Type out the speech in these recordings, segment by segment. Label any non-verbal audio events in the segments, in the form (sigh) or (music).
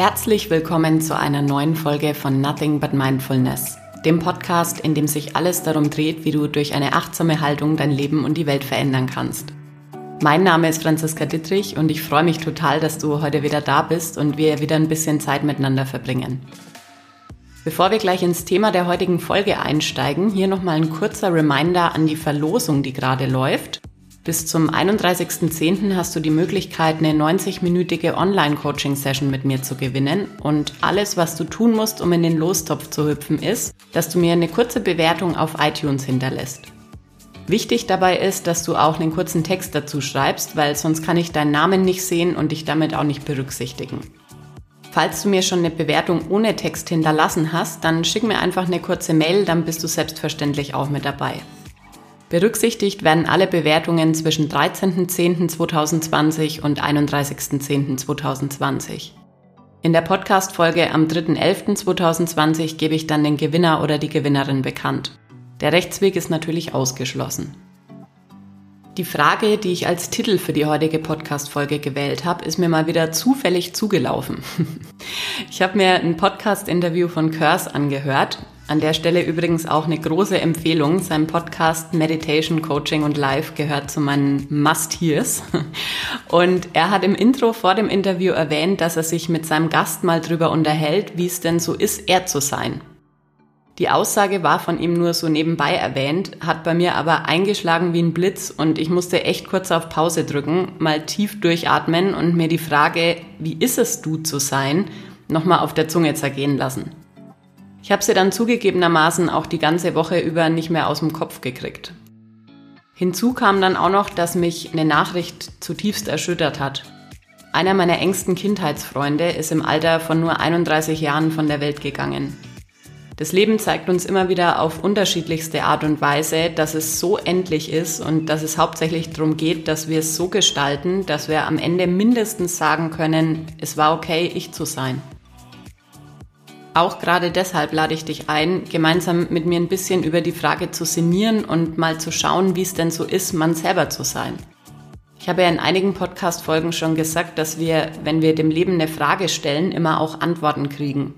Herzlich willkommen zu einer neuen Folge von Nothing But Mindfulness, dem Podcast, in dem sich alles darum dreht, wie du durch eine achtsame Haltung dein Leben und die Welt verändern kannst. Mein Name ist Franziska Dittrich und ich freue mich total, dass du heute wieder da bist und wir wieder ein bisschen Zeit miteinander verbringen. Bevor wir gleich ins Thema der heutigen Folge einsteigen, hier nochmal ein kurzer Reminder an die Verlosung, die gerade läuft. Bis zum 31.10. hast du die Möglichkeit, eine 90-minütige Online-Coaching-Session mit mir zu gewinnen. Und alles, was du tun musst, um in den Lostopf zu hüpfen, ist, dass du mir eine kurze Bewertung auf iTunes hinterlässt. Wichtig dabei ist, dass du auch einen kurzen Text dazu schreibst, weil sonst kann ich deinen Namen nicht sehen und dich damit auch nicht berücksichtigen. Falls du mir schon eine Bewertung ohne Text hinterlassen hast, dann schick mir einfach eine kurze Mail, dann bist du selbstverständlich auch mit dabei. Berücksichtigt werden alle Bewertungen zwischen 13.10.2020 und 31.10.2020. In der Podcast-Folge am 3.11.2020 gebe ich dann den Gewinner oder die Gewinnerin bekannt. Der Rechtsweg ist natürlich ausgeschlossen. Die Frage, die ich als Titel für die heutige Podcast-Folge gewählt habe, ist mir mal wieder zufällig zugelaufen. (laughs) Ich habe mir ein Podcast-Interview von Curse angehört an der Stelle übrigens auch eine große Empfehlung. Sein Podcast Meditation, Coaching und Life gehört zu meinen Must-Hears. (laughs) Und er hat im Intro vor dem Interview erwähnt, dass er sich mit seinem Gast mal drüber unterhält, wie es denn so ist, er zu sein. Die Aussage war von ihm nur so nebenbei erwähnt, hat bei mir aber eingeschlagen wie ein Blitz und ich musste echt kurz auf Pause drücken, mal tief durchatmen und mir die Frage, wie ist es du zu sein, nochmal auf der Zunge zergehen lassen. Ich habe sie dann zugegebenermaßen auch die ganze Woche über nicht mehr aus dem Kopf gekriegt. Hinzu kam dann auch noch, dass mich eine Nachricht zutiefst erschüttert hat. Einer meiner engsten Kindheitsfreunde ist im Alter von nur 31 Jahren von der Welt gegangen. Das Leben zeigt uns immer wieder auf unterschiedlichste Art und Weise, dass es so endlich ist und dass es hauptsächlich darum geht, dass wir es so gestalten, dass wir am Ende mindestens sagen können, es war okay, ich zu sein. Auch gerade deshalb lade ich dich ein, gemeinsam mit mir ein bisschen über die Frage zu sinnieren und mal zu schauen, wie es denn so ist, man selber zu sein. Ich habe ja in einigen Podcast-Folgen schon gesagt, dass wir, wenn wir dem Leben eine Frage stellen, immer auch Antworten kriegen.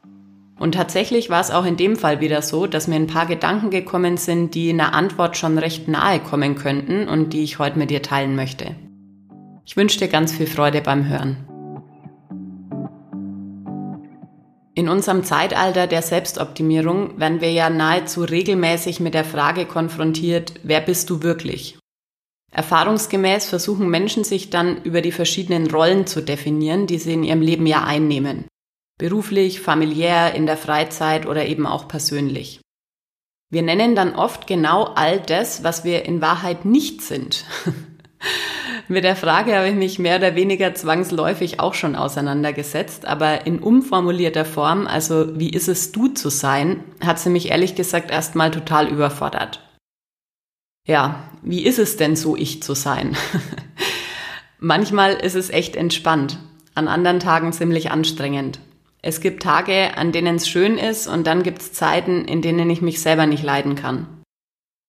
Und tatsächlich war es auch in dem Fall wieder so, dass mir ein paar Gedanken gekommen sind, die einer Antwort schon recht nahe kommen könnten und die ich heute mit dir teilen möchte. Ich wünsche dir ganz viel Freude beim Hören. In unserem Zeitalter der Selbstoptimierung werden wir ja nahezu regelmäßig mit der Frage konfrontiert, wer bist du wirklich? Erfahrungsgemäß versuchen Menschen sich dann über die verschiedenen Rollen zu definieren, die sie in ihrem Leben ja einnehmen. Beruflich, familiär, in der Freizeit oder eben auch persönlich. Wir nennen dann oft genau all das, was wir in Wahrheit nicht sind. (laughs) Mit der Frage habe ich mich mehr oder weniger zwangsläufig auch schon auseinandergesetzt, aber in umformulierter Form, also wie ist es du zu sein, hat sie mich ehrlich gesagt erstmal total überfordert. Ja, wie ist es denn so ich zu sein? (laughs) Manchmal ist es echt entspannt, an anderen Tagen ziemlich anstrengend. Es gibt Tage, an denen es schön ist und dann gibt es Zeiten, in denen ich mich selber nicht leiden kann.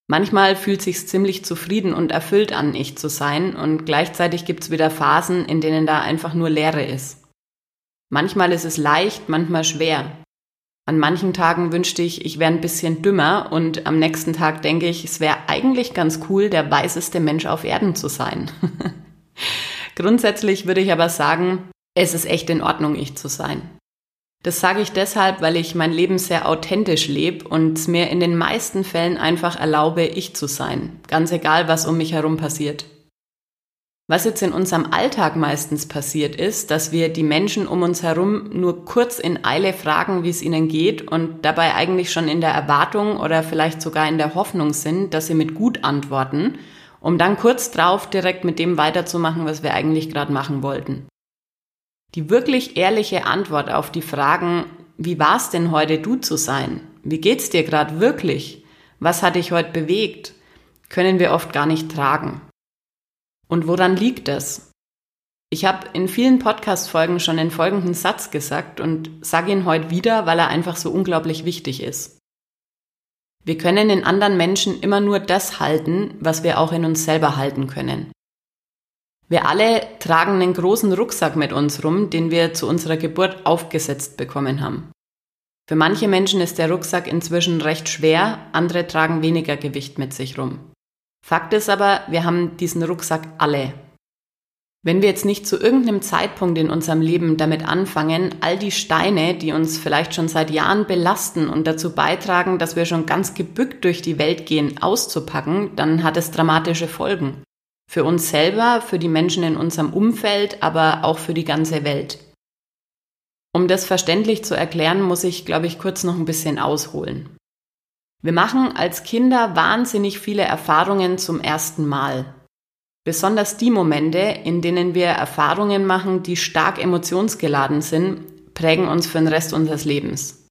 Manchmal fühlt sich's ziemlich zufrieden und erfüllt an, ich zu sein, und gleichzeitig gibt's wieder Phasen, in denen da einfach nur Leere ist. Manchmal ist es leicht, manchmal schwer. An manchen Tagen wünschte ich, ich wäre ein bisschen dümmer und am nächsten Tag denke ich, es wäre eigentlich ganz cool, der weiseste Mensch auf Erden zu sein. (laughs) Grundsätzlich würde ich aber sagen, es ist echt in Ordnung, ich zu sein. Das sage ich deshalb, weil ich mein Leben sehr authentisch lebe und mir in den meisten Fällen einfach erlaube, ich zu sein, ganz egal, was um mich herum passiert. Was jetzt in unserem Alltag meistens passiert ist, dass wir die Menschen um uns herum nur kurz in Eile fragen, wie es ihnen geht und dabei eigentlich schon in der Erwartung oder vielleicht sogar in der Hoffnung sind, dass sie mit gut antworten, um dann kurz drauf direkt mit dem weiterzumachen, was wir eigentlich gerade machen wollten. Die wirklich ehrliche Antwort auf die Fragen, wie war es denn heute du zu sein? Wie geht's dir gerade wirklich? Was hat dich heute bewegt? können wir oft gar nicht tragen. Und woran liegt das? Ich habe in vielen Podcast-Folgen schon den folgenden Satz gesagt und sage ihn heute wieder, weil er einfach so unglaublich wichtig ist. Wir können in anderen Menschen immer nur das halten, was wir auch in uns selber halten können. Wir alle tragen einen großen Rucksack mit uns rum, den wir zu unserer Geburt aufgesetzt bekommen haben. Für manche Menschen ist der Rucksack inzwischen recht schwer, andere tragen weniger Gewicht mit sich rum. Fakt ist aber, wir haben diesen Rucksack alle. Wenn wir jetzt nicht zu irgendeinem Zeitpunkt in unserem Leben damit anfangen, all die Steine, die uns vielleicht schon seit Jahren belasten und dazu beitragen, dass wir schon ganz gebückt durch die Welt gehen, auszupacken, dann hat es dramatische Folgen. Für uns selber, für die Menschen in unserem Umfeld, aber auch für die ganze Welt. Um das verständlich zu erklären, muss ich, glaube ich, kurz noch ein bisschen ausholen. Wir machen als Kinder wahnsinnig viele Erfahrungen zum ersten Mal. Besonders die Momente, in denen wir Erfahrungen machen, die stark emotionsgeladen sind, prägen uns für den Rest unseres Lebens.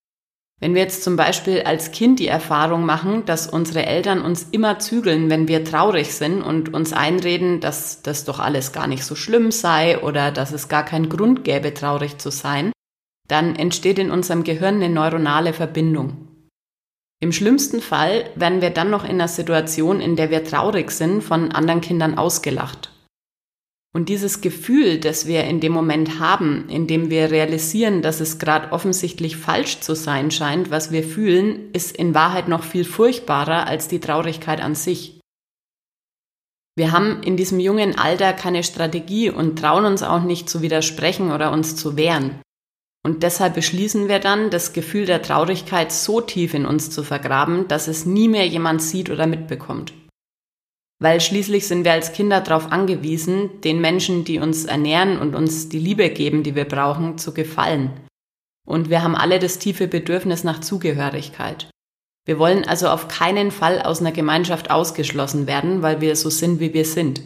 Wenn wir jetzt zum Beispiel als Kind die Erfahrung machen, dass unsere Eltern uns immer zügeln, wenn wir traurig sind und uns einreden, dass das doch alles gar nicht so schlimm sei oder dass es gar keinen Grund gäbe, traurig zu sein, dann entsteht in unserem Gehirn eine neuronale Verbindung. Im schlimmsten Fall werden wir dann noch in einer Situation, in der wir traurig sind, von anderen Kindern ausgelacht. Und dieses Gefühl, das wir in dem Moment haben, in dem wir realisieren, dass es gerade offensichtlich falsch zu sein scheint, was wir fühlen, ist in Wahrheit noch viel furchtbarer als die Traurigkeit an sich. Wir haben in diesem jungen Alter keine Strategie und trauen uns auch nicht zu widersprechen oder uns zu wehren. Und deshalb beschließen wir dann, das Gefühl der Traurigkeit so tief in uns zu vergraben, dass es nie mehr jemand sieht oder mitbekommt weil schließlich sind wir als Kinder darauf angewiesen, den Menschen, die uns ernähren und uns die Liebe geben, die wir brauchen, zu gefallen. Und wir haben alle das tiefe Bedürfnis nach Zugehörigkeit. Wir wollen also auf keinen Fall aus einer Gemeinschaft ausgeschlossen werden, weil wir so sind, wie wir sind.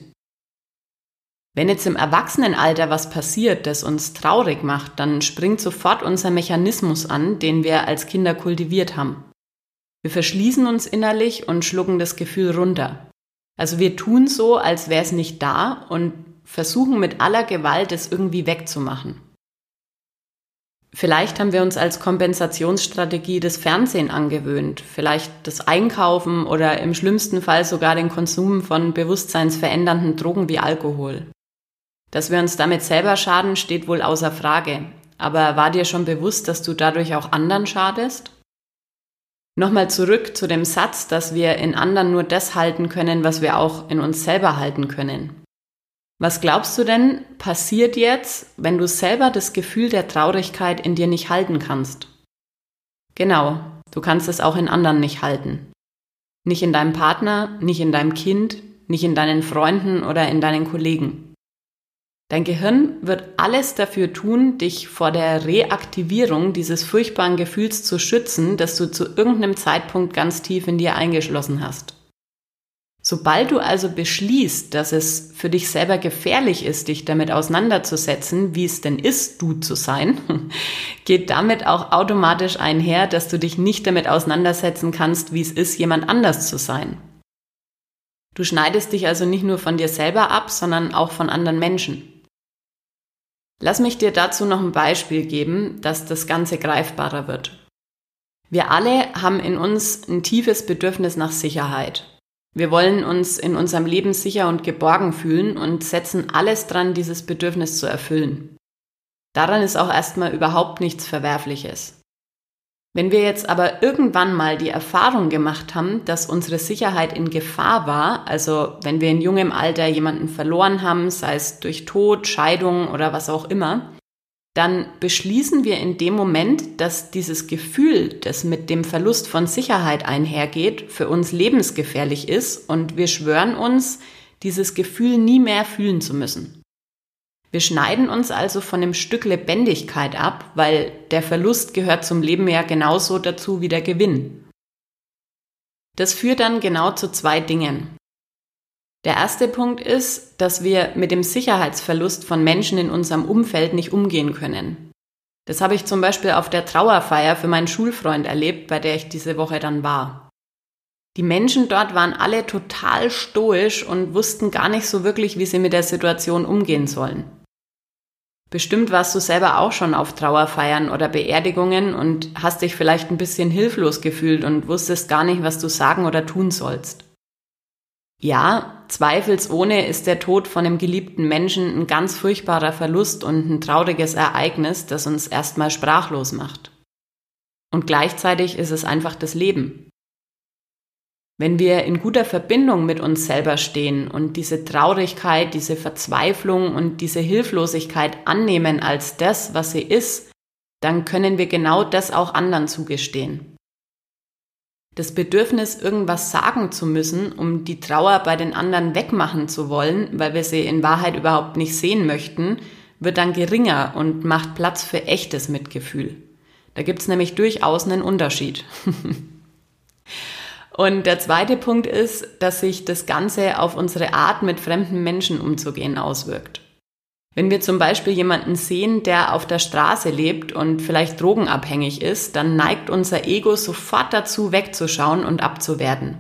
Wenn jetzt im Erwachsenenalter was passiert, das uns traurig macht, dann springt sofort unser Mechanismus an, den wir als Kinder kultiviert haben. Wir verschließen uns innerlich und schlucken das Gefühl runter. Also wir tun so, als wäre es nicht da und versuchen mit aller Gewalt es irgendwie wegzumachen. Vielleicht haben wir uns als Kompensationsstrategie das Fernsehen angewöhnt, vielleicht das Einkaufen oder im schlimmsten Fall sogar den Konsum von bewusstseinsverändernden Drogen wie Alkohol. Dass wir uns damit selber schaden, steht wohl außer Frage. Aber war dir schon bewusst, dass du dadurch auch anderen schadest? Nochmal zurück zu dem Satz, dass wir in anderen nur das halten können, was wir auch in uns selber halten können. Was glaubst du denn passiert jetzt, wenn du selber das Gefühl der Traurigkeit in dir nicht halten kannst? Genau, du kannst es auch in anderen nicht halten. Nicht in deinem Partner, nicht in deinem Kind, nicht in deinen Freunden oder in deinen Kollegen. Dein Gehirn wird alles dafür tun, dich vor der Reaktivierung dieses furchtbaren Gefühls zu schützen, das du zu irgendeinem Zeitpunkt ganz tief in dir eingeschlossen hast. Sobald du also beschließt, dass es für dich selber gefährlich ist, dich damit auseinanderzusetzen, wie es denn ist, du zu sein, (laughs) geht damit auch automatisch einher, dass du dich nicht damit auseinandersetzen kannst, wie es ist, jemand anders zu sein. Du schneidest dich also nicht nur von dir selber ab, sondern auch von anderen Menschen. Lass mich dir dazu noch ein Beispiel geben, dass das Ganze greifbarer wird. Wir alle haben in uns ein tiefes Bedürfnis nach Sicherheit. Wir wollen uns in unserem Leben sicher und geborgen fühlen und setzen alles dran, dieses Bedürfnis zu erfüllen. Daran ist auch erstmal überhaupt nichts Verwerfliches. Wenn wir jetzt aber irgendwann mal die Erfahrung gemacht haben, dass unsere Sicherheit in Gefahr war, also wenn wir in jungem Alter jemanden verloren haben, sei es durch Tod, Scheidung oder was auch immer, dann beschließen wir in dem Moment, dass dieses Gefühl, das mit dem Verlust von Sicherheit einhergeht, für uns lebensgefährlich ist und wir schwören uns, dieses Gefühl nie mehr fühlen zu müssen. Wir schneiden uns also von dem Stück Lebendigkeit ab, weil der Verlust gehört zum Leben ja genauso dazu wie der Gewinn. Das führt dann genau zu zwei Dingen. Der erste Punkt ist, dass wir mit dem Sicherheitsverlust von Menschen in unserem Umfeld nicht umgehen können. Das habe ich zum Beispiel auf der Trauerfeier für meinen Schulfreund erlebt, bei der ich diese Woche dann war. Die Menschen dort waren alle total stoisch und wussten gar nicht so wirklich, wie sie mit der Situation umgehen sollen. Bestimmt warst du selber auch schon auf Trauerfeiern oder Beerdigungen und hast dich vielleicht ein bisschen hilflos gefühlt und wusstest gar nicht, was du sagen oder tun sollst. Ja, zweifelsohne ist der Tod von einem geliebten Menschen ein ganz furchtbarer Verlust und ein trauriges Ereignis, das uns erstmal sprachlos macht. Und gleichzeitig ist es einfach das Leben. Wenn wir in guter Verbindung mit uns selber stehen und diese Traurigkeit, diese Verzweiflung und diese Hilflosigkeit annehmen als das, was sie ist, dann können wir genau das auch anderen zugestehen. Das Bedürfnis, irgendwas sagen zu müssen, um die Trauer bei den anderen wegmachen zu wollen, weil wir sie in Wahrheit überhaupt nicht sehen möchten, wird dann geringer und macht Platz für echtes Mitgefühl. Da gibt's nämlich durchaus einen Unterschied. (laughs) und der zweite Punkt ist, dass sich das Ganze auf unsere Art, mit fremden Menschen umzugehen, auswirkt. Wenn wir zum Beispiel jemanden sehen, der auf der Straße lebt und vielleicht drogenabhängig ist, dann neigt unser Ego sofort dazu, wegzuschauen und abzuwerten.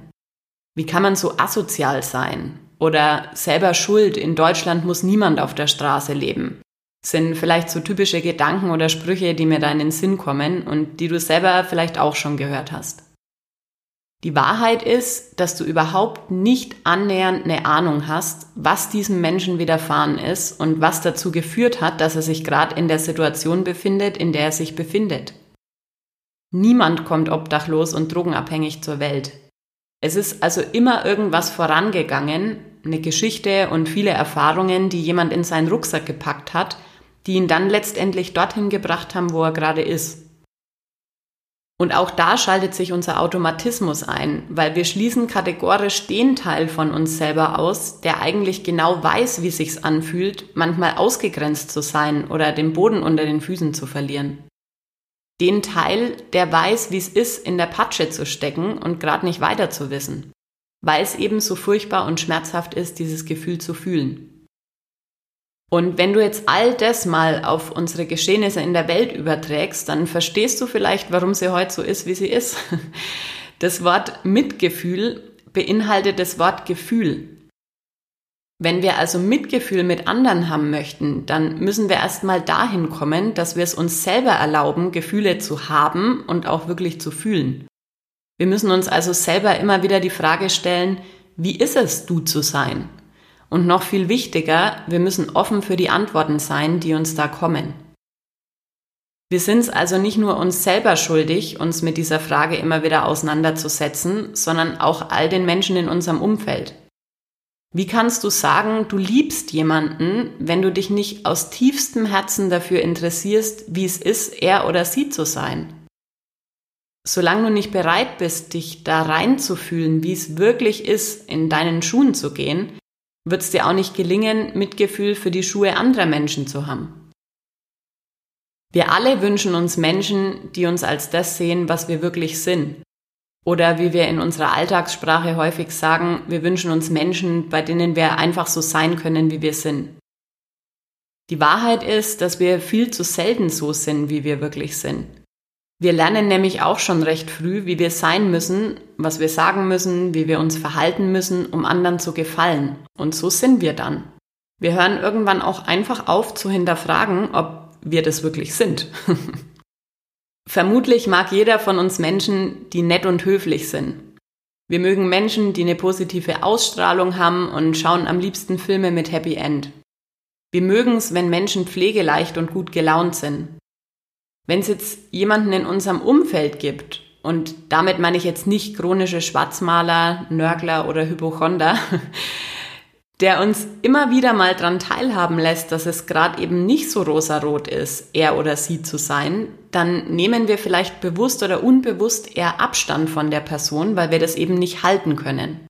Wie kann man so asozial sein? Oder selber schuld, in Deutschland muss niemand auf der Straße leben. Sind vielleicht so typische Gedanken oder Sprüche, die mir da in den Sinn kommen und die du selber vielleicht auch schon gehört hast. Die Wahrheit ist, dass du überhaupt nicht annähernd eine Ahnung hast, was diesem Menschen widerfahren ist und was dazu geführt hat, dass er sich gerade in der Situation befindet, in der er sich befindet. Niemand kommt obdachlos und drogenabhängig zur Welt. Es ist also immer irgendwas vorangegangen, eine Geschichte und viele Erfahrungen, die jemand in seinen Rucksack gepackt hat, die ihn dann letztendlich dorthin gebracht haben, wo er gerade ist. Und auch da schaltet sich unser Automatismus ein, weil wir schließen kategorisch den Teil von uns selber aus, der eigentlich genau weiß, wie sich's anfühlt, manchmal ausgegrenzt zu sein oder den Boden unter den Füßen zu verlieren. Den Teil, der weiß, wie es ist, in der Patsche zu stecken und gerade nicht weiter zu wissen, weil es eben so furchtbar und schmerzhaft ist, dieses Gefühl zu fühlen. Und wenn du jetzt all das mal auf unsere Geschehnisse in der Welt überträgst, dann verstehst du vielleicht, warum sie heute so ist, wie sie ist. (laughs) Das Wort Mitgefühl beinhaltet das Wort Gefühl. Wenn wir also Mitgefühl mit anderen haben möchten, dann müssen wir erstmal dahin kommen, dass wir es uns selber erlauben, Gefühle zu haben und auch wirklich zu fühlen. Wir müssen uns also selber immer wieder die Frage stellen, wie ist es, du zu sein? Und noch viel wichtiger, wir müssen offen für die Antworten sein, die uns da kommen. Wir sind es also nicht nur uns selber schuldig, uns mit dieser Frage immer wieder auseinanderzusetzen, sondern auch all den Menschen in unserem Umfeld. Wie kannst du sagen, du liebst jemanden, wenn du dich nicht aus tiefstem Herzen dafür interessierst, wie es ist, er oder sie zu sein? Solange du nicht bereit bist, dich da reinzufühlen, wie es wirklich ist, in deinen Schuhen zu gehen, wird es dir auch nicht gelingen, Mitgefühl für die Schuhe anderer Menschen zu haben. Wir alle wünschen uns Menschen, die uns als das sehen, was wir wirklich sind. Oder wie wir in unserer Alltagssprache häufig sagen, wir wünschen uns Menschen, bei denen wir einfach so sein können, wie wir sind. Die Wahrheit ist, dass wir viel zu selten so sind, wie wir wirklich sind. Wir lernen nämlich auch schon recht früh, wie wir sein müssen, was wir sagen müssen, wie wir uns verhalten müssen, um anderen zu gefallen. Und so sind wir dann. Wir hören irgendwann auch einfach auf zu hinterfragen, ob wir das wirklich sind. (laughs) Vermutlich mag jeder von uns Menschen, die nett und höflich sind. Wir mögen Menschen, die eine positive Ausstrahlung haben und schauen am liebsten Filme mit Happy End. Wir mögen es, wenn Menschen pflegeleicht und gut gelaunt sind. Wenn es jetzt jemanden in unserem Umfeld gibt, und damit meine ich jetzt nicht chronische Schwarzmaler, Nörgler oder Hypochonder, (laughs) der uns immer wieder mal dran teilhaben lässt, dass es gerade eben nicht so rosarot ist, er oder sie zu sein, dann nehmen wir vielleicht bewusst oder unbewusst eher Abstand von der Person, weil wir das eben nicht halten können.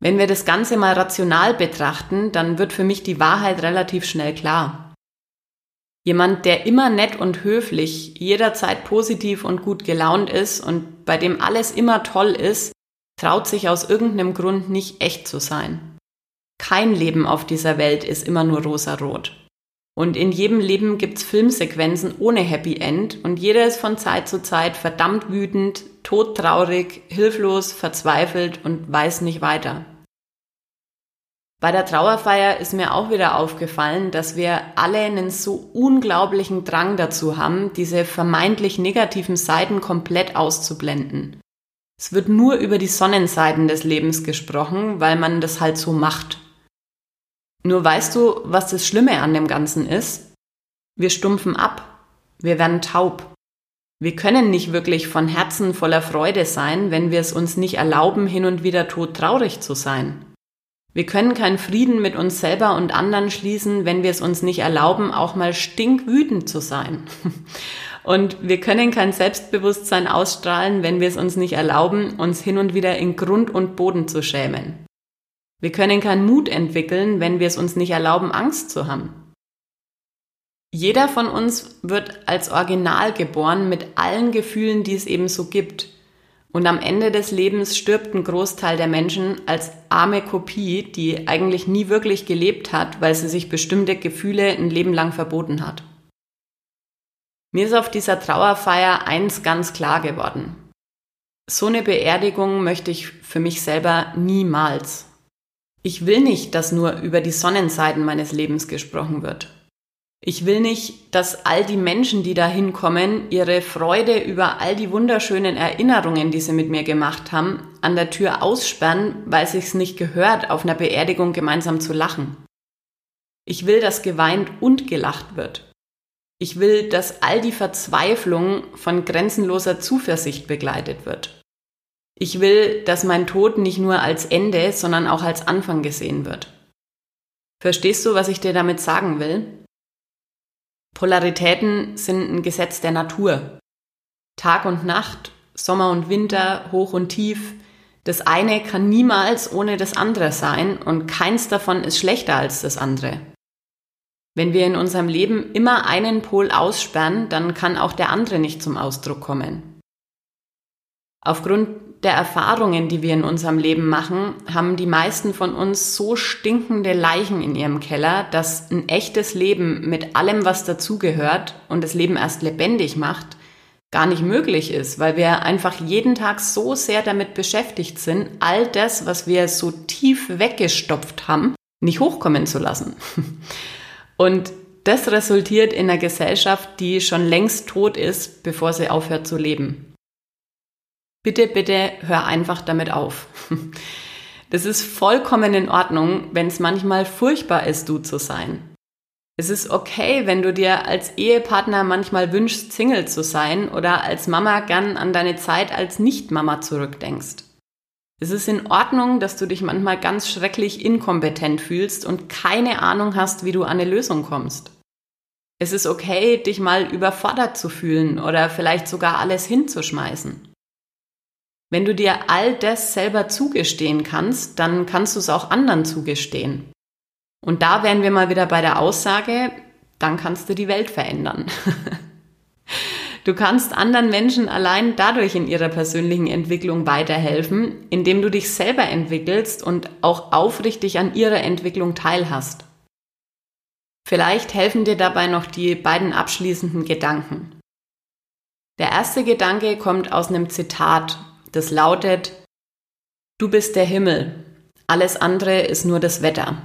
Wenn wir das Ganze mal rational betrachten, dann wird für mich die Wahrheit relativ schnell klar. Jemand, der immer nett und höflich, jederzeit positiv und gut gelaunt ist und bei dem alles immer toll ist, traut sich aus irgendeinem Grund nicht echt zu sein. Kein Leben auf dieser Welt ist immer nur rosarot. Und in jedem Leben gibt's Filmsequenzen ohne Happy End und jeder ist von Zeit zu Zeit verdammt wütend, todtraurig, hilflos, verzweifelt und weiß nicht weiter. Bei der Trauerfeier ist mir auch wieder aufgefallen, dass wir alle einen so unglaublichen Drang dazu haben, diese vermeintlich negativen Seiten komplett auszublenden. Es wird nur über die Sonnenseiten des Lebens gesprochen, weil man das halt so macht. Nur weißt du, was das Schlimme an dem Ganzen ist? Wir stumpfen ab. Wir werden taub. Wir können nicht wirklich von Herzen voller Freude sein, wenn wir es uns nicht erlauben, hin und wieder todtraurig zu sein. Wir können keinen Frieden mit uns selber und anderen schließen, wenn wir es uns nicht erlauben, auch mal stinkwütend zu sein. (laughs) Und wir können kein Selbstbewusstsein ausstrahlen, wenn wir es uns nicht erlauben, uns hin und wieder in Grund und Boden zu schämen. Wir können keinen Mut entwickeln, wenn wir es uns nicht erlauben, Angst zu haben. Jeder von uns wird als Original geboren mit allen Gefühlen, die es eben so gibt. Und am Ende des Lebens stirbt ein Großteil der Menschen als arme Kopie, die eigentlich nie wirklich gelebt hat, weil sie sich bestimmte Gefühle ein Leben lang verboten hat. Mir ist auf dieser Trauerfeier eins ganz klar geworden. So eine Beerdigung möchte ich für mich selber niemals. Ich will nicht, dass nur über die Sonnenseiten meines Lebens gesprochen wird. Ich will nicht, dass all die Menschen, die da hinkommen, ihre Freude über all die wunderschönen Erinnerungen, die sie mit mir gemacht haben, an der Tür aussperren, weil sich's nicht gehört, auf einer Beerdigung gemeinsam zu lachen. Ich will, dass geweint und gelacht wird. Ich will, dass all die Verzweiflung von grenzenloser Zuversicht begleitet wird. Ich will, dass mein Tod nicht nur als Ende, sondern auch als Anfang gesehen wird. Verstehst du, was ich dir damit sagen will? Polaritäten sind ein Gesetz der Natur. Tag und Nacht, Sommer und Winter, hoch und tief. Das eine kann niemals ohne das andere sein und keins davon ist schlechter als das andere. Wenn wir in unserem Leben immer einen Pol aussperren, dann kann auch der andere nicht zum Ausdruck kommen. Aufgrund der Erfahrungen, die wir in unserem Leben machen, haben die meisten von uns so stinkende Leichen in ihrem Keller, dass ein echtes Leben mit allem, was dazugehört und das Leben erst lebendig macht, gar nicht möglich ist, weil wir einfach jeden Tag so sehr damit beschäftigt sind, all das, was wir so tief weggestopft haben, nicht hochkommen zu lassen. (laughs) Und das resultiert in einer Gesellschaft, die schon längst tot ist, bevor sie aufhört zu leben. Bitte, bitte hör einfach damit auf. (laughs) Das ist vollkommen in Ordnung, wenn es manchmal furchtbar ist, du zu sein. Es ist okay, wenn du dir als Ehepartner manchmal wünschst, Single zu sein oder als Mama gern an deine Zeit als Nicht-Mama zurückdenkst. Es ist in Ordnung, dass du dich manchmal ganz schrecklich inkompetent fühlst und keine Ahnung hast, wie du an eine Lösung kommst. Es ist okay, dich mal überfordert zu fühlen oder vielleicht sogar alles hinzuschmeißen. Wenn du dir all das selber zugestehen kannst, dann kannst du es auch anderen zugestehen. Und da wären wir mal wieder bei der Aussage, dann kannst du die Welt verändern. (laughs) du kannst anderen Menschen allein dadurch in ihrer persönlichen Entwicklung weiterhelfen, indem du dich selber entwickelst und auch aufrichtig an ihrer Entwicklung teilhast. Vielleicht helfen dir dabei noch die beiden abschließenden Gedanken. Der erste Gedanke kommt aus einem Zitat das lautet, du bist der Himmel, alles andere ist nur das Wetter.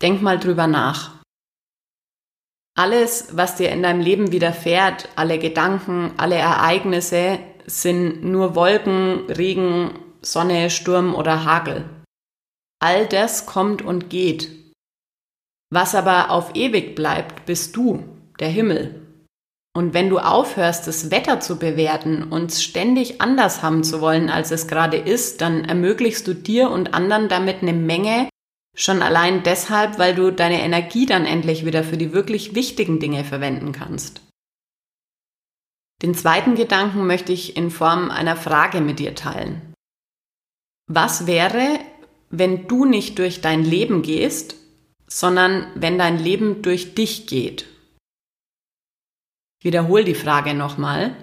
Denk mal drüber nach. Alles, was dir in deinem Leben widerfährt, alle Gedanken, alle Ereignisse, sind nur Wolken, Regen, Sonne, Sturm oder Hagel. All das kommt und geht. Was aber auf ewig bleibt, bist du, der Himmel. Und wenn du aufhörst, das Wetter zu bewerten und ständig anders haben zu wollen, als es gerade ist, dann ermöglichst du dir und anderen damit eine Menge, schon allein deshalb, weil du deine Energie dann endlich wieder für die wirklich wichtigen Dinge verwenden kannst. Den zweiten Gedanken möchte ich in Form einer Frage mit dir teilen. Was wäre, wenn du nicht durch dein Leben gehst, sondern wenn dein Leben durch dich geht? Ich wiederhole die Frage nochmal.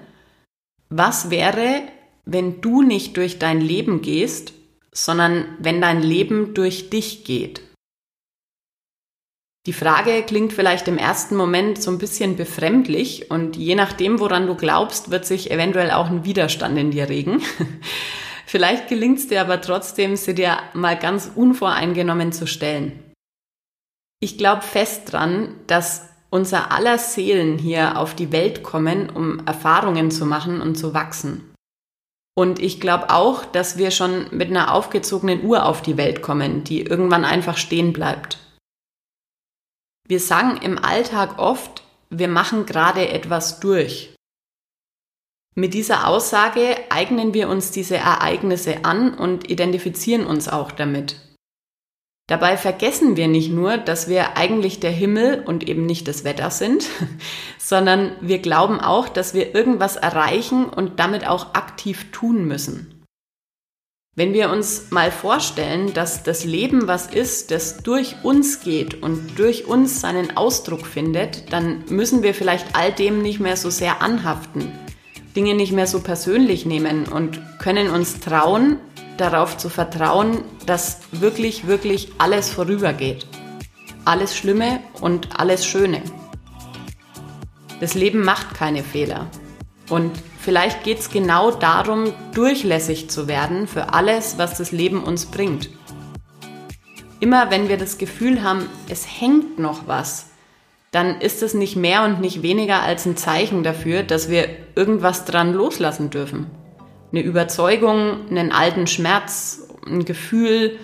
Was wäre, wenn du nicht durch dein Leben gehst, sondern wenn dein Leben durch dich geht? Die Frage klingt vielleicht im ersten Moment so ein bisschen befremdlich und je nachdem, woran du glaubst, wird sich eventuell auch ein Widerstand in dir regen. (laughs) vielleicht gelingt es dir aber trotzdem, sie dir mal ganz unvoreingenommen zu stellen. Ich glaube fest dran, dass unser aller Seelen hier auf die Welt kommen, um Erfahrungen zu machen und zu wachsen. Und ich glaube auch, dass wir schon mit einer aufgezogenen Uhr auf die Welt kommen, die irgendwann einfach stehen bleibt. Wir sagen im Alltag oft, wir machen gerade etwas durch. Mit dieser Aussage eignen wir uns diese Ereignisse an und identifizieren uns auch damit. Dabei vergessen wir nicht nur, dass wir eigentlich der Himmel und eben nicht das Wetter sind, (laughs) sondern wir glauben auch, dass wir irgendwas erreichen und damit auch aktiv tun müssen. Wenn wir uns mal vorstellen, dass das Leben was ist, das durch uns geht und durch uns seinen Ausdruck findet, dann müssen wir vielleicht all dem nicht mehr so sehr anhaften, Dinge nicht mehr so persönlich nehmen und können uns trauen, darauf zu vertrauen, dass wirklich, wirklich alles vorübergeht. Alles Schlimme und alles Schöne. Das Leben macht keine Fehler. Und vielleicht geht es genau darum, durchlässig zu werden für alles, was das Leben uns bringt. Immer wenn wir das Gefühl haben, es hängt noch was, dann ist es nicht mehr und nicht weniger als ein Zeichen dafür, dass wir irgendwas dran loslassen dürfen eine Überzeugung, einen alten Schmerz, ein Gefühl.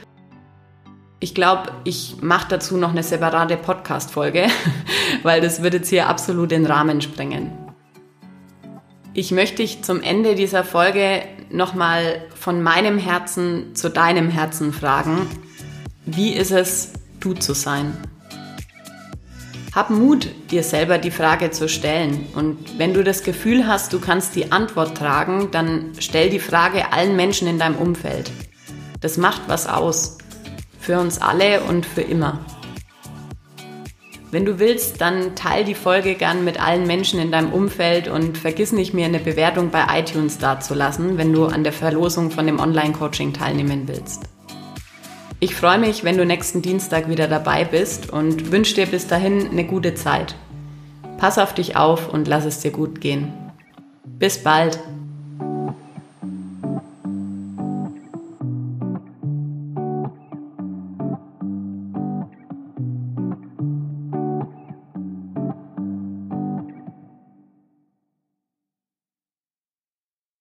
Ich glaube, ich mache dazu noch eine separate Podcast-Folge, (laughs) weil das wird jetzt hier absolut den Rahmen sprengen. Ich möchte dich zum Ende dieser Folge nochmal von meinem Herzen zu deinem Herzen fragen. Wie ist es, du zu sein? Hab Mut, dir selber die Frage zu stellen. Und wenn du das Gefühl hast, du kannst die Antwort tragen, dann stell die Frage allen Menschen in deinem Umfeld. Das macht was aus. Für uns alle und für immer. Wenn du willst, dann teil die Folge gern mit allen Menschen in deinem Umfeld und vergiss nicht, mir eine Bewertung bei iTunes dazulassen, wenn du an der Verlosung von dem Online-Coaching teilnehmen willst. Ich freue mich, wenn du nächsten Dienstag wieder dabei bist und wünsche dir bis dahin eine gute Zeit. Pass auf dich auf und lass es dir gut gehen. Bis bald.